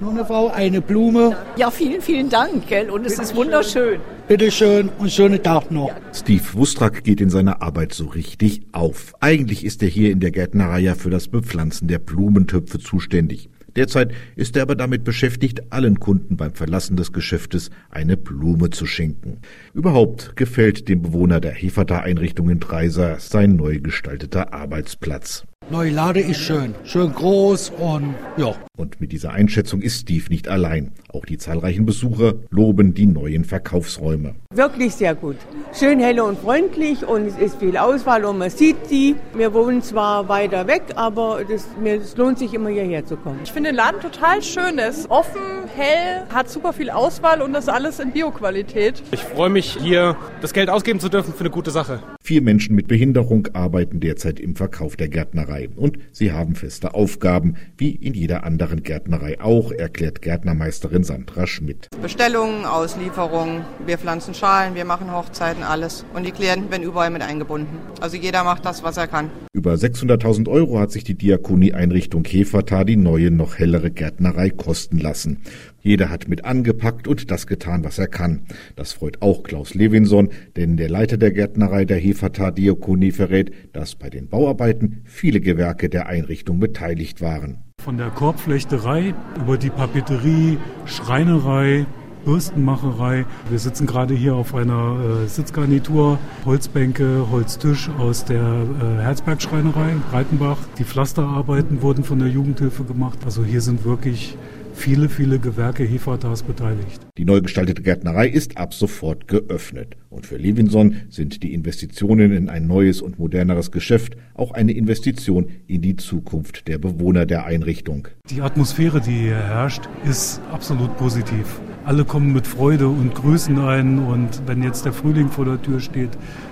Nur eine Frau, eine Blume. Ja, vielen, vielen Dank, gell? Und es ist wunderschön. Bitte schön und schönen Tag noch. Steve Wustrak geht in seiner Arbeit so richtig auf. Eigentlich ist er hier in der Gärtnerei ja für das Bepflanzen der Blumentöpfe zuständig. Derzeit ist er aber damit beschäftigt, allen Kunden beim Verlassen des Geschäftes eine Blume zu schenken. Überhaupt gefällt dem Bewohner der Heferta-Einrichtung in Dreiser sein neu gestalteter Arbeitsplatz. Neue Lade ist schön, schön groß und ja. Und mit dieser Einschätzung ist Steve nicht allein. Auch die zahlreichen Besucher loben die neuen Verkaufsräume. Wirklich sehr gut. Schön hell und freundlich und es ist viel Auswahl und man sieht sie. Wir wohnen zwar weiter weg, aber das, mir, es lohnt sich immer hierher zu kommen. Ich finde den Laden total schön. Er ist offen, hell, hat super viel Auswahl und das alles in Bioqualität. Ich freue mich, hier das Geld ausgeben zu dürfen für eine gute Sache. Vier Menschen mit Behinderung arbeiten derzeit im Verkauf der Gärtnerei und sie haben feste Aufgaben, wie in jeder anderen Gärtnerei auch, erklärt Gärtnermeisterin Sandra Schmidt. Bestellungen, Auslieferungen, wir pflanzen Schalen, wir machen Hochzeiten, alles. Und die Klienten werden überall mit eingebunden. Also jeder macht das, was er kann. Über 600.000 Euro hat sich die Diakonie-Einrichtung Käfertar die neue, noch hellere Gärtnerei kosten lassen. Jeder hat mit angepackt und das getan, was er kann. Das freut auch Klaus Levinson, denn der Leiter der Gärtnerei der Hefertar Diakonie verrät, dass bei den Bauarbeiten viele Gewerke der Einrichtung beteiligt waren. Von der Korbflechterei über die Papeterie, Schreinerei, Bürstenmacherei. Wir sitzen gerade hier auf einer äh, Sitzgarnitur, Holzbänke, Holztisch aus der äh, Herzbergschreinerei, Breitenbach. Die Pflasterarbeiten wurden von der Jugendhilfe gemacht. Also hier sind wirklich viele, viele Gewerke Hefertas beteiligt. Die neu gestaltete Gärtnerei ist ab sofort geöffnet. Und für Levinson sind die Investitionen in ein neues und moderneres Geschäft auch eine Investition in die Zukunft der Bewohner der Einrichtung. Die Atmosphäre, die hier herrscht, ist absolut positiv. Alle kommen mit Freude und grüßen einen. Und wenn jetzt der Frühling vor der Tür steht,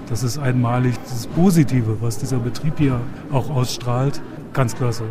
das ist einmalig. Das Positive, was dieser Betrieb hier auch ausstrahlt, ganz klasse.